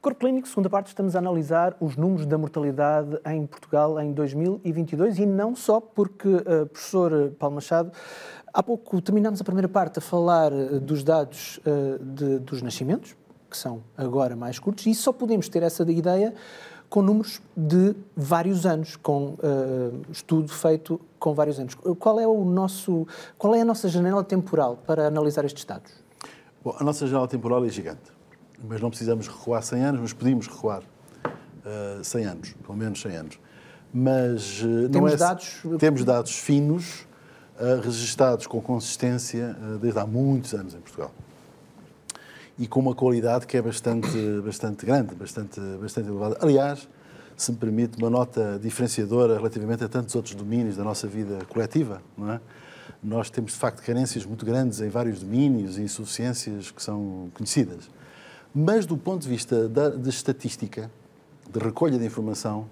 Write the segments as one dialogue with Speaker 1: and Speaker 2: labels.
Speaker 1: Corpo Clínico, segunda parte, estamos a analisar os números da mortalidade em Portugal em 2022 e não só porque, uh, professor Paulo Machado, há pouco terminámos a primeira parte a falar uh, dos dados uh, de, dos nascimentos, que são agora mais curtos, e só podemos ter essa ideia com números de vários anos, com estudo feito com vários anos. Qual é o nosso, qual é a nossa janela temporal para analisar estes dados?
Speaker 2: Bom, a nossa janela temporal é gigante mas não precisamos recuar 100 anos, mas podíamos recuar uh, eh, 100 anos, pelo menos 100 anos. Mas uh,
Speaker 1: temos
Speaker 2: é,
Speaker 1: dados
Speaker 2: temos dados finos, uh, registados com consistência uh, desde há muitos anos em Portugal e com uma qualidade que é bastante bastante grande, bastante bastante elevada. Aliás, se me permite uma nota diferenciadora relativamente a tantos outros domínios da nossa vida coletiva, não é? Nós temos de facto carências muito grandes em vários domínios e insuficiências que são conhecidas. Mas, do ponto de vista da, de estatística, de recolha de informação,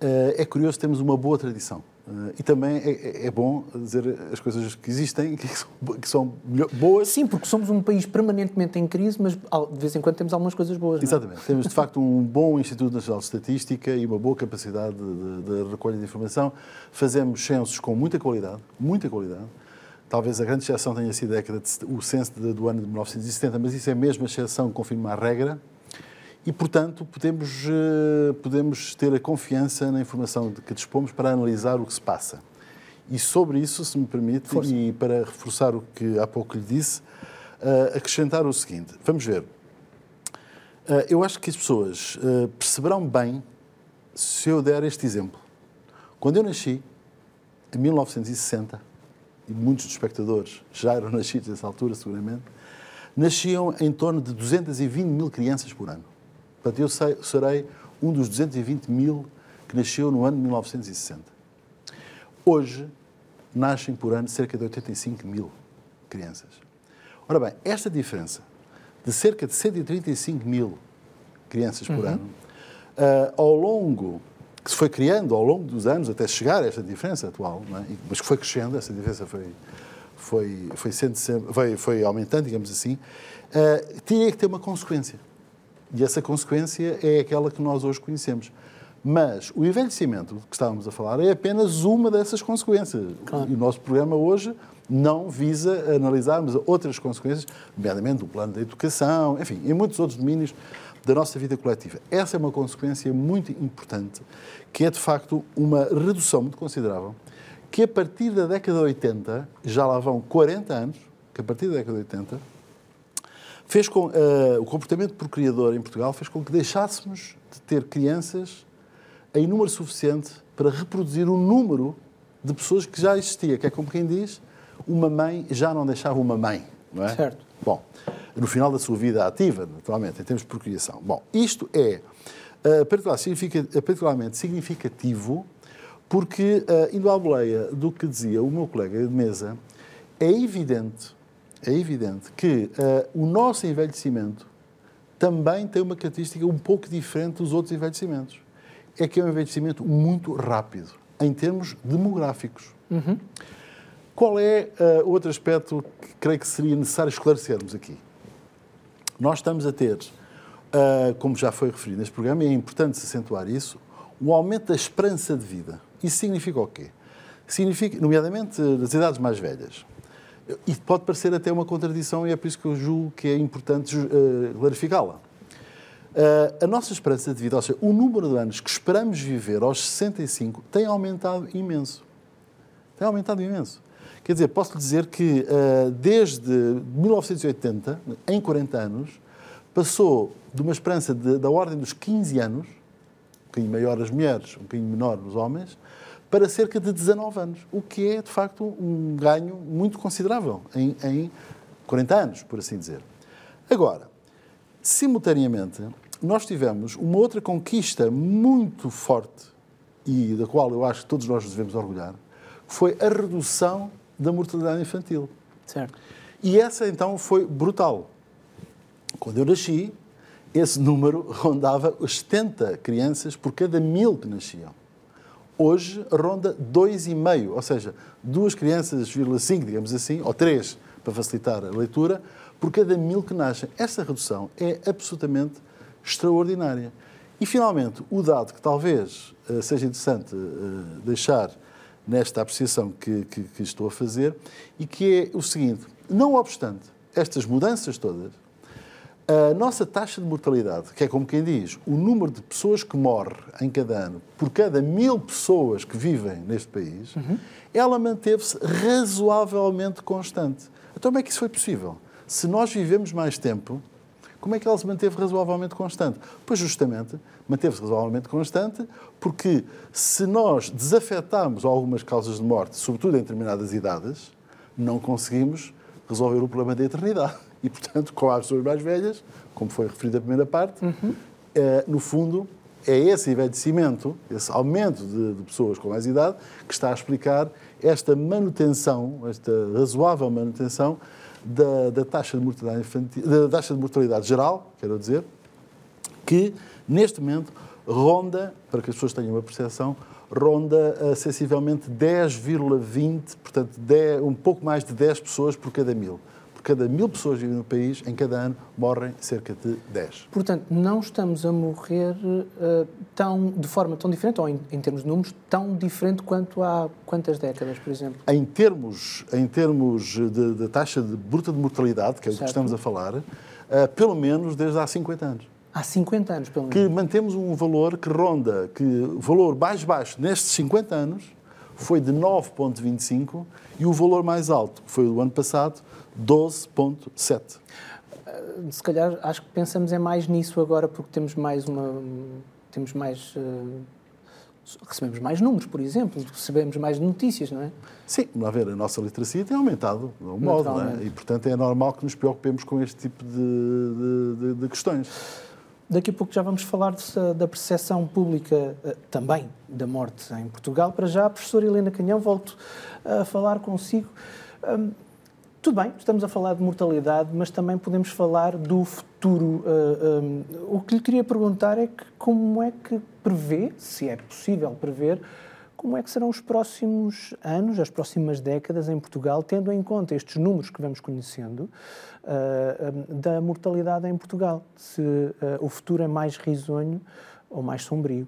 Speaker 2: eh, é curioso, temos uma boa tradição. Eh, e também é, é, é, bom dizer as coisas que existem, que são, que são boas.
Speaker 1: Sim, porque somos um país permanentemente em crise, mas de vez em quando temos algumas coisas boas.
Speaker 2: É? Exatamente.
Speaker 1: É?
Speaker 2: Temos, de facto, um bom Instituto Nacional de Estatística e uma boa capacidade de, de, de recolha de informação. Fazemos censos com muita qualidade, muita qualidade. Talvez a grande exceção tenha sido o censo do ano de 1970, mas isso é mesmo a exceção que confirma a regra. E, portanto, podemos, eh, podemos ter a confiança na informação de que dispomos para analisar o que se passa. E sobre isso, se me permite, Força. e para reforçar o que há pouco lhe disse, eh, acrescentar o seguinte: vamos ver. Eh, eu acho que as pessoas perceberão bem se eu der este exemplo. Quando eu nasci, em 1960, e muitos dos espectadores já eram nascidos nessa altura, seguramente, nasciam em torno de 220 mil crianças por ano. Portanto, eu sei, serei um dos 220 mil que nasceu no ano de 1960. Hoje, nascem por ano cerca de 85 mil crianças. Ora bem, esta diferença de cerca de 135 mil crianças por uhum. ano, uh, ao longo que se foi criando ao longo dos anos até chegar a esta diferença atual, é? mas que foi crescendo, essa diferença foi, foi, foi, sendo sempre, foi, foi aumentando, digamos assim, uh, tinha que ter uma consequência. E essa consequência é aquela que nós hoje conhecemos. Mas o envelhecimento que estávamos a falar é apenas uma dessas consequências. Claro. E o nosso programa hoje não visa analisarmos outras consequências, nomeadamente o plano da educação, enfim, em muitos outros domínios da nossa vida coletiva. Essa é uma consequência muito importante, que é de facto uma redução muito considerável, que a partir da década de 80, já lá vão 40 anos, que a partir da década de 80, fez com, uh, o comportamento procriador em Portugal fez com que deixássemos de ter crianças em número suficiente para reproduzir o número de pessoas que já existia, que é como quem diz, uma mãe já não deixava uma mãe, não é?
Speaker 1: Certo.
Speaker 2: Bom, no final da sua vida ativa, naturalmente, em termos de procriação. Bom, isto é uh, particularmente significativo porque, uh, indo à boleia do que dizia o meu colega de mesa, é evidente, é evidente que o nosso envelhecimento também tem uma característica um pouco diferente dos outros envelhecimentos. É que é um envelhecimento muito rápido, em termos demográficos.
Speaker 1: Uhum.
Speaker 2: Qual é uh, outro aspecto que creio que seria necessário esclarecermos aqui? Nós estamos a ter, uh, como já foi referido neste programa, e é importante se acentuar isso, um aumento da esperança de vida. Isso significa o quê? Significa, nomeadamente, das idades mais velhas. E pode parecer até uma contradição e é por isso que eu julgo que é importante uh, clarificá-la. Uh, a nossa esperança de vida, ou seja, o número de anos que esperamos viver aos 65 tem aumentado imenso. Tem aumentado imenso. Quer dizer, posso lhe dizer que uh, desde 1980, em 40 anos, passou de uma esperança de, da ordem dos 15 anos, um bocadinho maior as mulheres, um bocadinho menor os homens, para cerca de 19 anos, o que é, de facto, um ganho muito considerável em, em 40 anos, por assim dizer. Agora, simultaneamente, nós tivemos uma outra conquista muito forte e da qual eu acho que todos nós nos devemos orgulhar, que foi a redução da mortalidade infantil.
Speaker 1: Certo.
Speaker 2: E essa então foi brutal. Quando eu nasci, esse número rondava os 70 crianças por cada mil que nasciam. Hoje ronda 2,5, ou seja, duas crianças, 5, digamos assim, ou três, para facilitar a leitura, por cada mil que nascem. Essa redução é absolutamente extraordinária. E, finalmente, o dado que talvez uh, seja interessante uh, deixar nesta apreciação que, que, que, estou a fazer, e que é o seguinte: não obstante estas mudanças todas, a nossa taxa de mortalidade, que é como quem diz, o número de pessoas que morrem em cada ano por cada mil pessoas que vivem neste país, uhum. ela manteve-se razoavelmente constante. Então, como é que isso foi possível? Se nós vivemos mais tempo, como é que ela se manteve razoavelmente constante? Pois, justamente, manteve-se razoavelmente constante porque se nós desafetarmos algumas causas de morte, sobretudo em determinadas idades, não conseguimos resolver o problema da eternidade. E, portanto, com as pessoas mais velhas, como foi referido na primeira parte, uhum. é, no fundo, é esse envelhecimento, esse aumento de, de, pessoas com mais idade, que está a explicar esta manutenção, esta razoável manutenção da, da taxa, de mortalidade infantil, da taxa de mortalidade geral, quero dizer, que neste momento ronda, para que as pessoas tenham uma percepção, ronda uh, sensivelmente 10,20, portanto 10, um pouco mais de 10 pessoas por cada mil. Cada mil pessoas vivem no país, em cada ano morrem cerca de 10.
Speaker 1: Portanto, não estamos a morrer uh, tão, de forma tão diferente, ou em, em, termos de números, tão diferente quanto há quantas décadas, por exemplo?
Speaker 2: Em termos, em termos de, de taxa de bruta de mortalidade, que é o que estamos a falar, uh, pelo menos desde há 50 anos.
Speaker 1: Há 50 anos, pelo menos.
Speaker 2: Que mantemos um valor que ronda, que o valor mais baixo nestes 50 anos foi de 9,25 e o valor mais alto, que foi o ano passado, 12,7.
Speaker 1: Eh, se calhar acho que pensamos é mais nisso agora porque temos mais uma. temos mais. Uh, recebemos mais números, por exemplo, recebemos mais notícias, não é?
Speaker 2: Sim, vamos ver, a nossa literacia tem aumentado, de um modo, é? E, portanto, é normal que nos preocupemos com este tipo de, de, de, de questões.
Speaker 1: Daqui a pouco já vamos falar da percepção pública eh, também da morte em Portugal. Para já, a professora Helena Canhão, volto a falar consigo. Um, tudo bem, estamos a falar de mortalidade, mas também podemos falar do futuro. Uh, um, o que lhe queria perguntar é que como é que prevê, se é possível prever, como é que serão os próximos anos, as próximas décadas em Portugal, tendo em conta estes números que vamos conhecendo uh, da mortalidade em Portugal? Se uh, o futuro é mais risonho ou mais sombrio?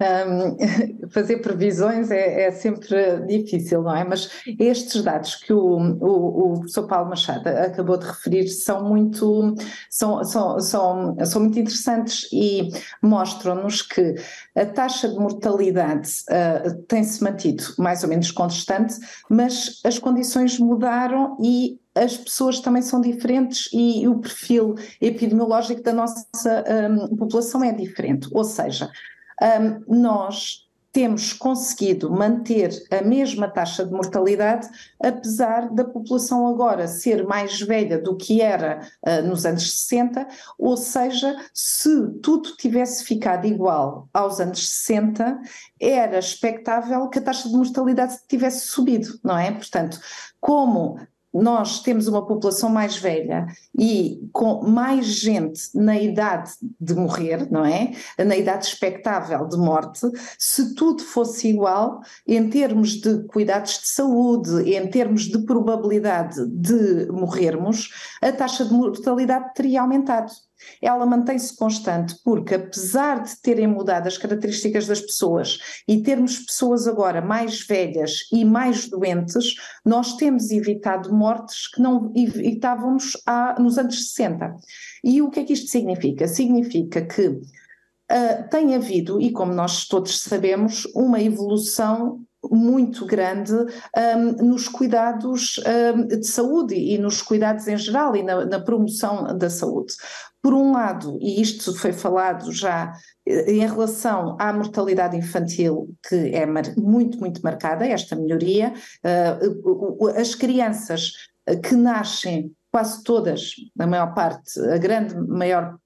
Speaker 3: Um, fazer previsões é, é, sempre difícil, não é? Mas estes dados que o, o, o, professor Paulo Machado acabou de referir são muito, são, são, são, são muito interessantes e mostram-nos que a taxa de mortalidade uh, tem-se mantido mais ou menos constante, mas as condições mudaram e as pessoas também são diferentes e o perfil epidemiológico da nossa um, população é diferente. Ou seja, um, nós temos conseguido manter a mesma taxa de mortalidade, apesar da população agora ser mais velha do que era uh, nos anos 60, ou seja, se tudo tivesse ficado igual aos anos 60, era expectável que a taxa de mortalidade tivesse subido, não é? Portanto, como nós temos uma população mais velha e com mais gente na idade de morrer, não é? Na idade expectável de morte, se tudo fosse igual, em termos de cuidados de saúde, em termos de probabilidade de morrermos, a taxa de mortalidade teria aumentado ela mantém-se constante porque, apesar de terem mudado as características das pessoas e termos pessoas agora mais velhas e mais doentes, nós temos evitado mortes que não evitávamos há, nos anos 60. E o que é que isto significa? Significa que uh, tem havido, e como nós todos sabemos, uma evolução muito grande um, nos cuidados um, de saúde e nos cuidados em geral e na, na, promoção da saúde. Por um lado, e isto foi falado já eh, em relação à mortalidade infantil, que é muito, muito marcada, esta melhoria, uh, as crianças que nascem quase todas, a maior parte, a grande maior,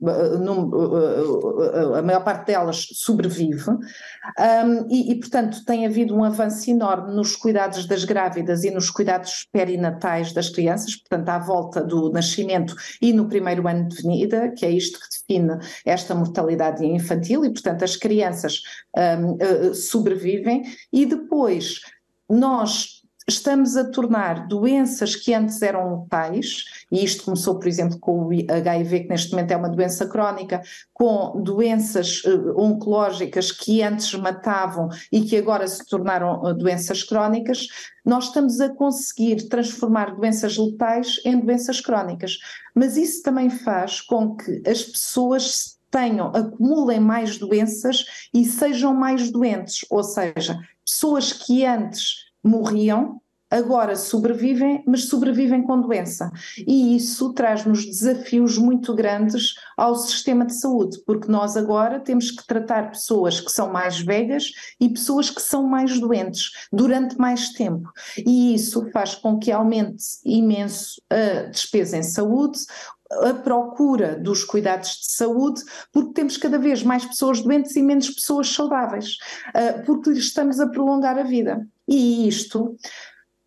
Speaker 3: a maior parte delas sobrevive. Um, e, e, portanto, tem havido um avanço enorme nos cuidados das grávidas e nos cuidados perinatais das crianças, portanto, à volta do nascimento e no primeiro ano de vida, que é isto que define esta mortalidade infantil, e, portanto, as crianças um, sobrevivem. E depois nós estamos a tornar doenças que antes eram letais, e isto começou, por exemplo, com o HIV, que neste momento é uma doença crónica, com doenças uh, oncológicas que antes matavam e que agora se tornaram uh, doenças crónicas, nós estamos a conseguir transformar doenças letais em doenças crónicas. Mas isso também faz com que as pessoas tenham, acumulem mais doenças e sejam mais doentes, ou seja, pessoas que antes morriam, agora sobrevivem, mas sobrevivem com doença. E isso traz-nos desafios muito grandes ao sistema de saúde, porque nós agora temos que tratar pessoas que são mais velhas e pessoas que são mais doentes durante mais tempo. E isso faz com que aumente imenso a despesa em saúde, a procura dos cuidados de saúde, porque temos cada vez mais pessoas doentes e menos pessoas saudáveis, ah, porque estamos a prolongar a vida. E isto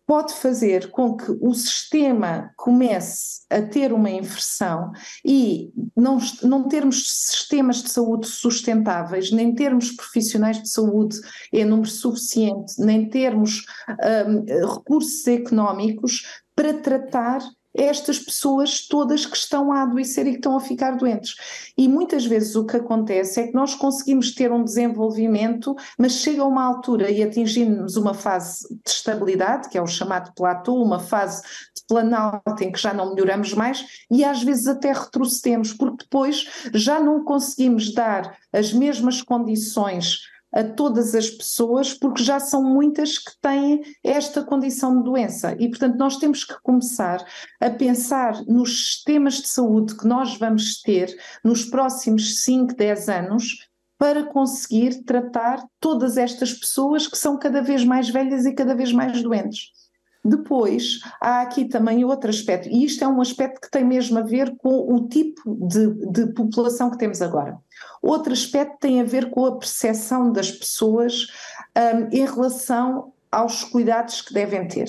Speaker 3: pode fazer com que o sistema comece a ter uma inversão e não, não termos sistemas de saúde sustentáveis, nem termos profissionais de saúde em número suficiente, nem termos um, recursos económicos para tratar estas pessoas todas que estão a adoecer e que estão a ficar doentes. E muitas vezes o que acontece é que nós conseguimos ter um desenvolvimento, mas chega uma altura e atingimos uma fase de estabilidade, que é o chamado platô, uma fase de planalto em que já não melhoramos mais e às vezes até retrocedemos, porque depois já não conseguimos dar as mesmas condições a todas as pessoas, porque já são muitas que têm esta condição de doença. E, portanto, nós temos que começar a pensar nos sistemas de saúde que nós vamos ter nos próximos 5, 10 anos para conseguir tratar todas estas pessoas que são cada vez mais velhas e cada vez mais doentes. Depois, há aqui também outro aspecto, e isto é um aspecto que tem mesmo a ver com o tipo de, de população que temos agora. Outro aspecto tem a ver com a percepção das pessoas um, em relação aos cuidados que devem ter.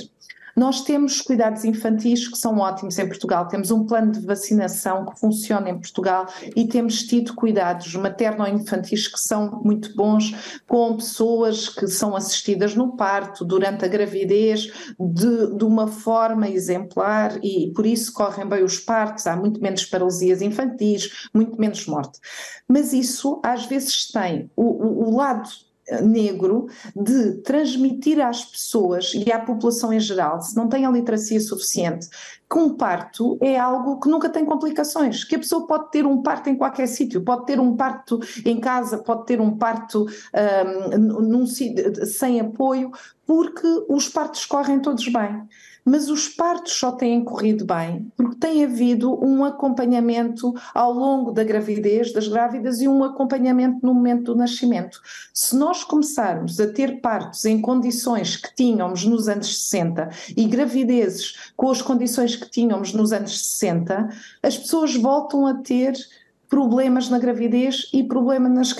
Speaker 3: Nós temos cuidados infantis que são ótimos em Portugal, temos um plano de vacinação que funciona em Portugal e temos tido cuidados materno-infantis que são muito bons com pessoas que são assistidas no parto, durante a gravidez, de, de uma forma exemplar e por isso correm bem os partos, há muito menos paralisias infantis, muito menos morte. Mas isso às vezes tem o, o, o lado negro de transmitir às pessoas e à população em geral, se não tem a literacia suficiente, que um parto é algo que nunca tem complicações, que a pessoa pode ter um parto em qualquer sítio, pode ter um parto em casa, pode ter um parto um, num, sem apoio, porque os partos correm todos bem mas os partos só têm corrido bem porque tem havido um acompanhamento ao longo da gravidez das grávidas e um acompanhamento no momento do nascimento. Se nós começarmos a ter partos em condições que tínhamos nos anos 60 e gravidezes com as condições que tínhamos nos anos 60, as pessoas voltam a ter problemas na gravidez e problema nas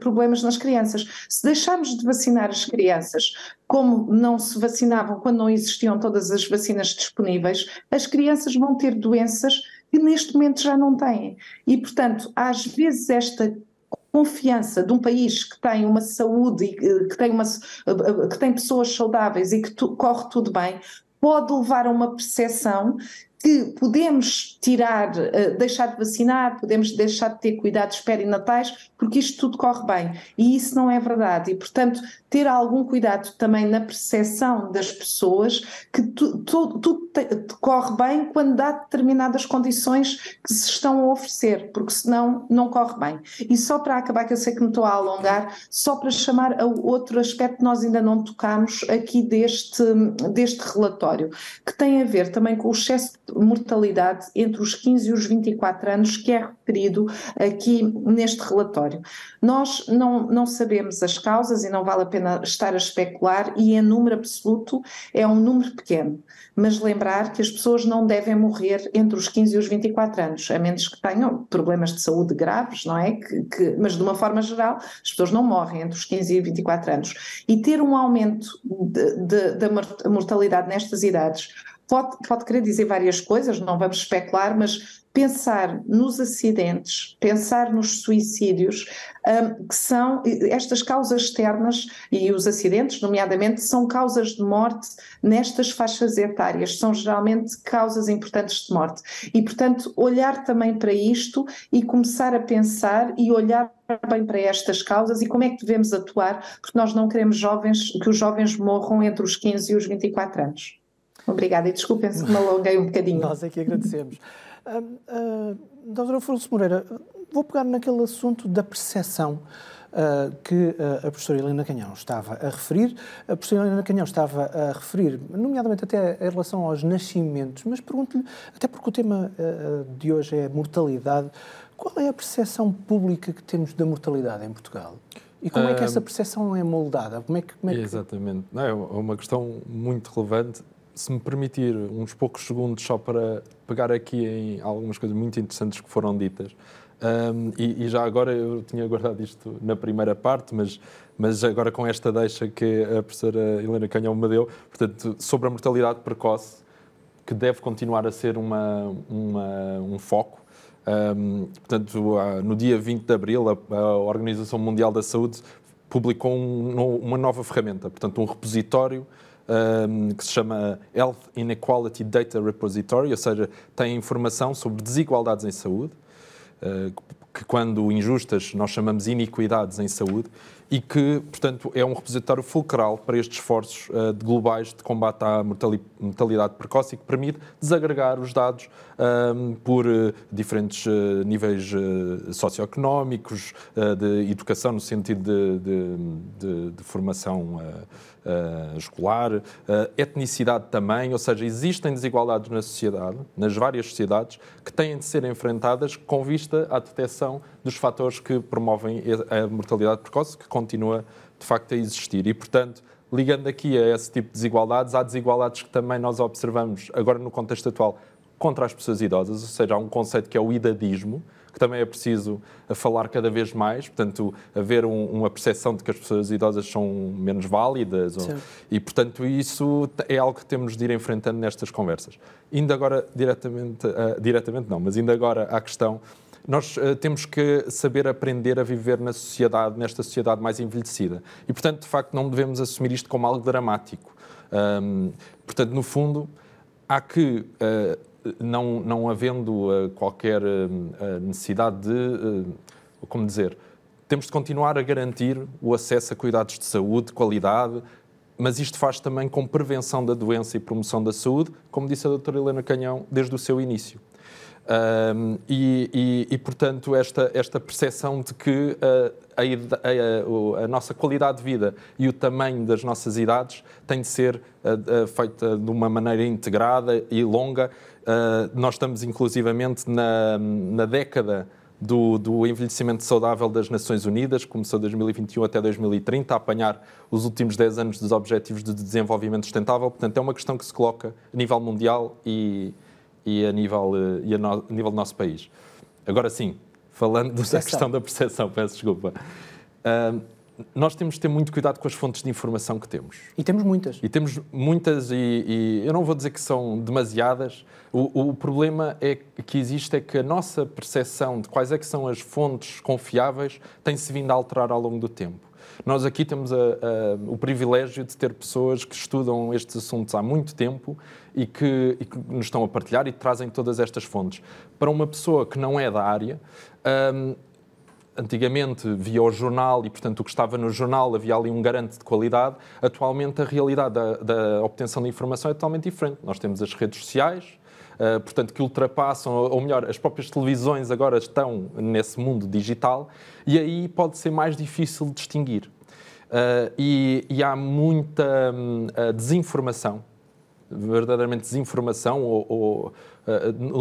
Speaker 3: problemas nas crianças. Se deixarmos de vacinar as crianças como não se vacinavam quando não existiam todas as vacinas disponíveis, as crianças vão ter doenças que neste momento já não têm. E, portanto, às vezes esta confiança de um país que tem uma saúde que tem, uma, que tem pessoas saudáveis e que tu, corre tudo bem, pode levar a uma percepção que podemos tirar, eh, deixar de vacinar, podemos deixar de ter cuidados perinatais, porque isto tudo corre bem. E isso não é verdade. E, portanto, ter algum cuidado também na percepção das pessoas que tudo tu, tu, corre bem quando dá determinadas condições que se estão a oferecer, porque senão não corre bem. E só para acabar, que eu sei que me estou a alongar, só para chamar a outro aspecto que nós ainda não tocamos aqui deste, deste relatório, que tem a ver também com o excesso mortalidade entre os 15 e os 24 anos, que é referido aqui neste relatório. Nós não, não sabemos as causas e não vale a pena estar a especular e em número absoluto é um número pequeno, mas lembrar que as pessoas não devem morrer entre os 15 e os 24 anos, a menos que tenham problemas de saúde graves, não é? Que, que, mas de uma forma geral, as pessoas não morrem entre os 15 e 24 anos. E ter um aumento da mortalidade nestas idades pode, pode querer dizer várias coisas, não vamos especular, mas pensar nos acidentes, pensar nos suicídios, um, que são estas causas externas e os acidentes, nomeadamente, são causas de morte nestas faixas etárias, são geralmente causas importantes de morte. E, portanto, olhar também para isto e começar a pensar e olhar bem para estas causas e como é que devemos atuar, porque nós não queremos jovens, que os jovens morram entre os 15 e os 24 anos. Obrigada e desculpem se me alonguei um bocadinho.
Speaker 1: Nós é que agradecemos. Uh, uh, doutora Afonso Moreira, vou pegar naquele assunto da percepção uh, que a professora Helena Canhão estava a referir. A professora Helena Canhão estava a referir, nomeadamente até em relação aos nascimentos, mas pergunto-lhe, até porque o tema de hoje é mortalidade, qual é a percepção pública que temos da mortalidade em Portugal? E como é que essa percepção é moldada? Como é que, como é
Speaker 4: que... Exatamente. Não, é uma questão muito relevante se me permitir uns poucos segundos só para pegar aqui em algumas coisas muito interessantes que foram ditas. Um, e, e, já agora eu tinha guardado isto na primeira parte, mas, mas agora com esta deixa que a professora Helena Canhão me deu, portanto, sobre a mortalidade precoce, que deve continuar a ser uma, uma um foco. Um, portanto, no dia 20 de abril, a, a Organização Mundial da Saúde publicou um, uma nova ferramenta, portanto, um repositório um, que se chama Health Inequality Data Repository, ou seja, tem informação sobre desigualdades em saúde, uh, que quando injustas nós chamamos iniquidades em saúde, e que, portanto, é um repositório fulcral para estes esforços uh, globais de combate à mortalidade precoce e que permite desagregar os dados um, por uh, diferentes uh, níveis socioeconómicos, de educação no sentido de, de, de, de formação escolar, etnicidade também, ou seja, existem desigualdades na sociedade, nas várias sociedades, que têm de ser enfrentadas com vista à detecção dos fatores que promovem a mortalidade precoce, que continua de facto a existir. E, portanto, ligando aqui a esse tipo de desigualdades, há desigualdades que também nós observamos agora no contexto atual contra as pessoas idosas, ou seja, há um conceito que é o idadismo, que também é preciso falar cada vez mais, portanto, haver um, uma percepção de que as pessoas idosas são menos válidas, ou, e, portanto, isso é algo que temos de ir enfrentando nestas conversas. Indo agora diretamente, uh, diretamente não, mas indo agora à questão nós uh, temos que saber aprender a viver na sociedade, nesta sociedade mais envelhecida. E, portanto, de facto, não devemos assumir isto como algo dramático. Um, portanto, no fundo, há que uh, não, não havendo uh, qualquer necessidade de, como dizer, temos de continuar a garantir o acesso a cuidados de saúde, de qualidade, mas isto faz também com prevenção da doença e promoção da saúde, como disse a doutora Helena Canhão, desde o seu início. Um, e, e, e, portanto, esta, esta percepção de que uh, a, a, a, nossa qualidade de vida e o tamanho das nossas idades tem de ser uh, uh, feita de uma maneira integrada e longa. nós estamos, inclusivamente, na, na década do, do, envelhecimento saudável das Nações Unidas, começou 2021 até 2030, a apanhar os últimos 10 anos dos Objetivos de Desenvolvimento Sustentável. Portanto, é uma questão que se coloca a nível mundial e, e a nível, eh, e a, no, a nível do nosso país. Agora sim, falando da questão da percepção, peço desculpa. Uh, nós temos de ter muito cuidado com as fontes de informação que temos.
Speaker 1: E temos muitas.
Speaker 4: E temos muitas, e, e eu não vou dizer que são demasiadas. O, o, problema é que existe é que a nossa percepção de quais é que são as fontes confiáveis tem-se vindo a alterar ao longo do tempo. Nós aqui temos a, a, o privilégio de ter pessoas que estudam estes assuntos há muito tempo e que, e que, nos estão a partilhar e trazem todas estas fontes. Para uma pessoa que não é da área, um, antigamente via o jornal e, portanto, o que estava no jornal havia ali um garante de qualidade. Atualmente, a realidade da, da obtenção de informação é totalmente diferente. Nós temos as redes sociais, Uh, portanto, que ultrapassam, ou melhor, as próprias televisões agora estão nesse mundo digital e aí pode ser mais difícil distinguir. Uh, e, e, há muita uh, desinformação, verdadeiramente desinformação, ou, ou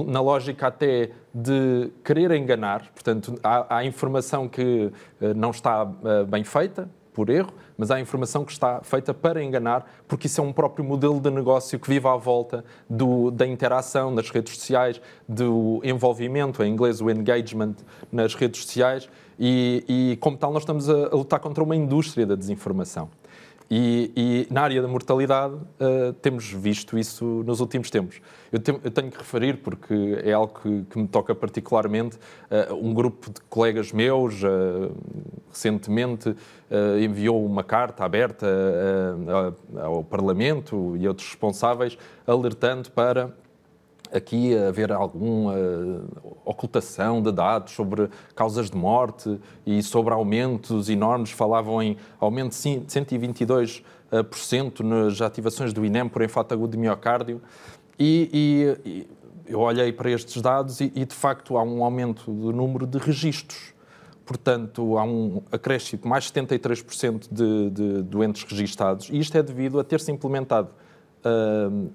Speaker 4: na lógica até de querer enganar. Portanto, há, há informação que não está bem feita, por erro, mas há informação que está feita para enganar, porque isso é um próprio modelo de negócio que vive à volta do, da interação nas redes sociais, do envolvimento, em inglês o engagement, nas redes sociais, e, e como tal nós estamos a, a lutar contra uma indústria da desinformação. E, e, na área da mortalidade uh, temos visto isso nos últimos tempos. Eu, te, eu, tenho que referir, porque é algo que, que me toca particularmente, uh, um grupo de colegas meus uh, recentemente enviou uma carta aberta ao Parlamento e outros responsáveis alertando para aqui haver alguma ocultação de dados sobre causas de morte e sobre aumentos enormes. Falavam em aumento de 122% nas ativações do INEM por enfato agudo de miocárdio. E, e, eu olhei para estes dados e, e, de facto, há um aumento do número de registros. Portanto, há um acréscimo mais 73% de, de doentes registados. E isto é devido a ter-se implementado uh,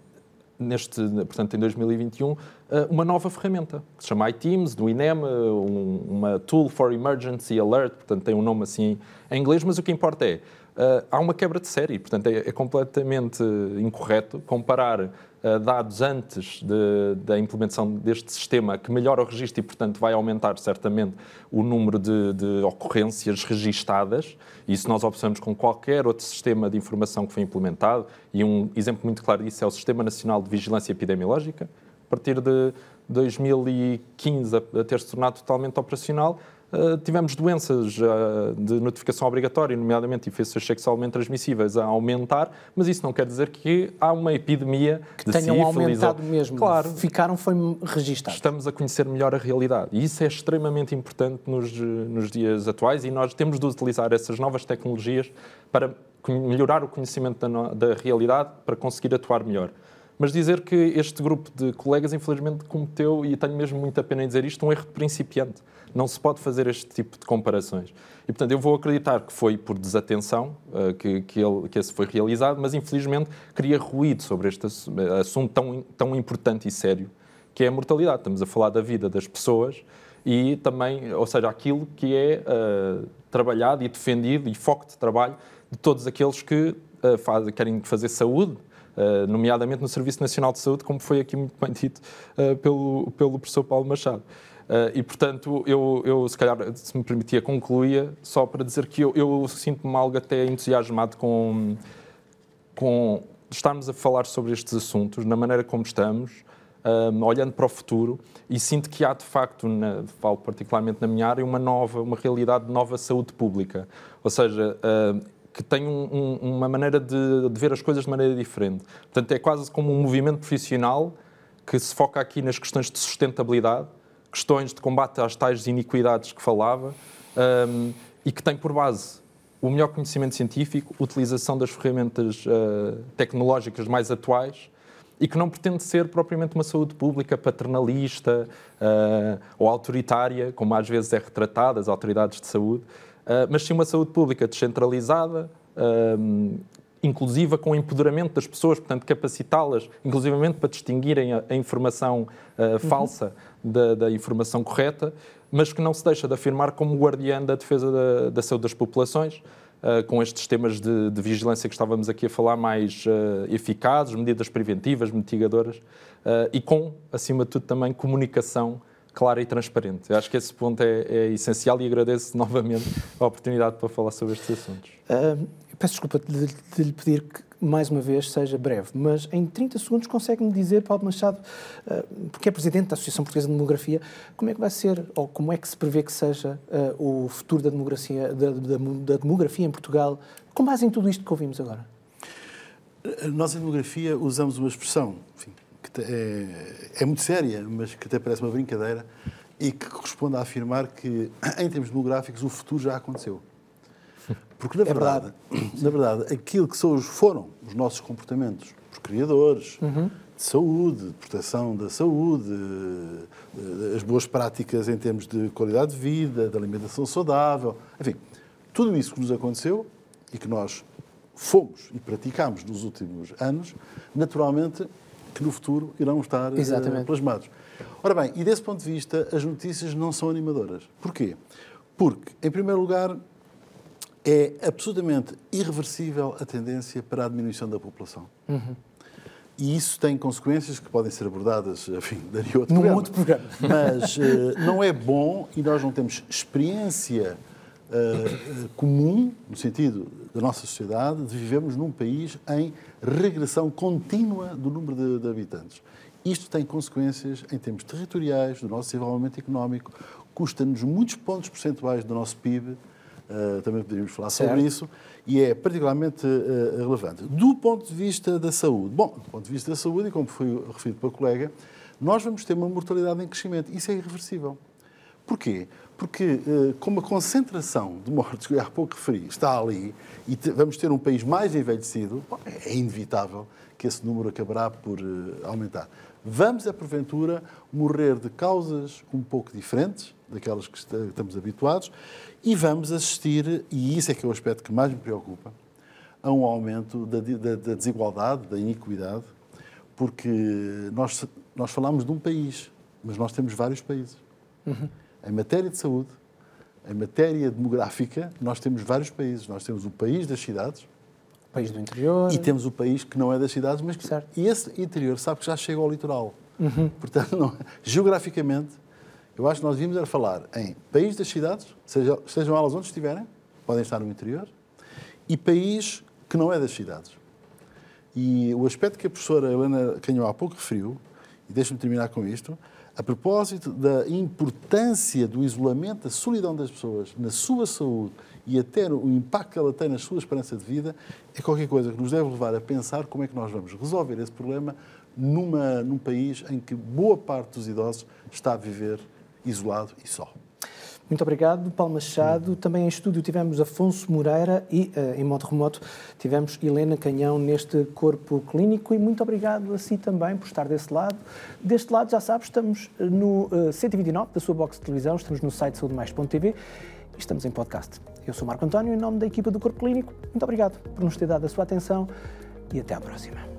Speaker 4: neste, portanto, em 2021, eh, uma nova ferramenta que se chama iTeams, do INEM, eh, uma Tool for Emergency Alert, portanto tem um nome assim em inglês, mas o que importa é, uh, há uma quebra de série, portanto é, é completamente incorreto comparar dados antes de, da implementação deste sistema que melhora o registro e, portanto, vai aumentar certamente o número de, de ocorrências registadas. Isso nós observamos com qualquer outro sistema de informação que foi implementado e um exemplo muito claro disso é o Sistema Nacional de Vigilância Epidemiológica, a partir de 2015 a ter se tornado totalmente operacional, Uh, tivemos doenças uh, de notificação obrigatória, nomeadamente infecções sexualmente transmissíveis, a aumentar, mas isso não quer dizer que há uma epidemia
Speaker 1: que
Speaker 4: de
Speaker 1: tenham
Speaker 4: sífilis.
Speaker 1: aumentado mesmo. Claro. Ficaram foi registados.
Speaker 4: Estamos a conhecer melhor a realidade e isso é extremamente importante nos, nos dias atuais e nós temos de utilizar essas novas tecnologias para melhorar o conhecimento da, da realidade para conseguir atuar melhor. Mas dizer que este grupo de colegas, infelizmente, cometeu, e tenho mesmo muita pena em dizer isto, um erro de principiante. Não se pode fazer este tipo de comparações. E, portanto, eu vou acreditar que foi por desatenção uh, que, que, ele, que esse foi realizado, mas, infelizmente, cria ruído sobre este assunto tão, tão importante e sério, que é a mortalidade. Estamos a falar da vida das pessoas e também, ou seja, aquilo que é uh, trabalhado e defendido e foco de trabalho de todos aqueles que uh, faz, querem fazer saúde eh, nomeadamente no Serviço Nacional de Saúde, como foi aqui muito bem dito uh, pelo, pelo professor Paulo Machado. Uh, e, portanto, eu, eu, se calhar, se me permitia, concluía só para dizer que eu, eu sinto-me algo até entusiasmado com, com estarmos a falar sobre estes assuntos, na maneira como estamos, um, olhando para o futuro, e sinto que há, de facto, na, falo particularmente na minha área, uma nova, uma realidade de nova saúde pública. Ou seja, uh, que tem um, um, uma maneira de, de, ver as coisas de maneira diferente. Portanto, é quase como um movimento profissional que se foca aqui nas questões de sustentabilidade, questões de combate às tais iniquidades que falava, um, e que tem por base o melhor conhecimento científico, utilização das ferramentas uh, tecnológicas mais atuais e que não pretende ser propriamente uma saúde pública paternalista uh, ou autoritária, como às vezes é retratada as autoridades de saúde, ah, mas sim uma saúde pública descentralizada, inclusiva com o empoderamento das pessoas, portanto, capacitá-las, inclusivamente para distinguirem a, a informação uh, falsa uhum. da, da, informação correta, mas que não se deixa de afirmar como guardiã da defesa da, da saúde das populações, uh, com estes sistemas de, de, vigilância que estávamos aqui a falar mais uh, eficazes, medidas preventivas, mitigadoras, e com, acima de tudo, também comunicação clara e transparente. Eu acho que esse ponto é, é essencial e agradeço novamente a oportunidade para falar sobre estes assuntos.
Speaker 1: Peço desculpa de, de, lhe pedir que, mais uma vez, seja breve, mas em 30 segundos consegue-me dizer, Paulo Machado, uh, porque é presidente da Associação Portuguesa de Demografia, como é que vai ser, ou como é que se prevê que seja uh, o futuro da demografia, da, da, da demografia em Portugal, com base em tudo isto que ouvimos agora?
Speaker 2: Nós, em demografia, usamos uma expressão, enfim, que é, é muito séria, mas que até parece uma brincadeira e que corresponde a afirmar que, em termos demográficos, o futuro já aconteceu. Porque, na é verdade, verdade. na verdade aquilo que são, foram os nossos comportamentos, os criadores, uhum. de saúde, de proteção da saúde, as boas práticas em termos de qualidade de vida, de alimentação saudável, enfim, tudo isso que nos aconteceu e que nós fomos e praticámos nos últimos anos, naturalmente que no futuro irão estar eh, Exatamente. plasmados. Ora bem, e desse ponto de vista, as notícias não são animadoras. Porquê? Porque, em primeiro lugar, é absolutamente irreversível a tendência para a diminuição da população. Uhum. E isso tem consequências que podem ser abordadas, enfim, daria outro
Speaker 1: Num
Speaker 2: programa.
Speaker 1: outro programa.
Speaker 2: Mas uh, não é bom e nós não temos experiência uh, comum, no sentido da nossa sociedade, de vivemos num país em regressão contínua do número de, de habitantes. Isto tem consequências em termos territoriais, do nosso desenvolvimento económico, custa-nos muitos pontos percentuais do nosso PIB, uh, também poderíamos falar certo. sobre isso, e é particularmente uh, relevante. Do ponto de vista da saúde, bom, do ponto de vista da saúde, e como foi referido pelo colega, nós vamos ter uma mortalidade em crescimento. Isso é irreversível. Porquê? Porque, uh, como a concentração de mortes que eu há pouco referi está ali, e vamos ter um país mais envelhecido, bom, é inevitável que esse número acabará por aumentar. Vamos, a porventura, morrer de causas um pouco diferentes daquelas que estamos habituados e vamos assistir, e isso é que é o aspecto que mais me preocupa, a um aumento da, da, da desigualdade, da iniquidade, porque nós, nós falamos de um país, mas nós temos vários países. Uhum. Em matéria de saúde, em matéria demográfica, nós temos vários países. Nós temos o país das cidades,
Speaker 1: país do interior.
Speaker 2: E temos o país que não é das cidades, mas que. Certo. E esse interior sabe que já chega ao litoral. Uhum. Portanto, não, geograficamente, eu acho que nós devíamos era falar em país das cidades, seja, sejam elas onde estiverem, podem estar no interior, e país que não é das cidades. E o aspecto que a professora Helena Canhão há pouco referiu, e deixe-me terminar com isto, a propósito da importância do isolamento, da solidão das pessoas na sua saúde e até o impacto que ela tem na sua esperança de vida, é qualquer coisa que nos deve levar a pensar como é que nós vamos resolver esse problema numa, num país em que boa parte dos idosos está a viver isolado e só.
Speaker 1: Muito obrigado, Paulo Machado. Também em estúdio tivemos Afonso Moreira e, uh, em modo remoto, tivemos Helena Canhão neste corpo clínico. E muito obrigado a si também por estar desse lado. Deste lado, já sabes, estamos no uh, eh, 129 da sua box de televisão, estamos no site saudemais.tv e estamos em podcast. Eu sou Marco António, em nome da equipa do Corpo Clínico. Muito obrigado por nos ter dado a sua atenção e até à próxima.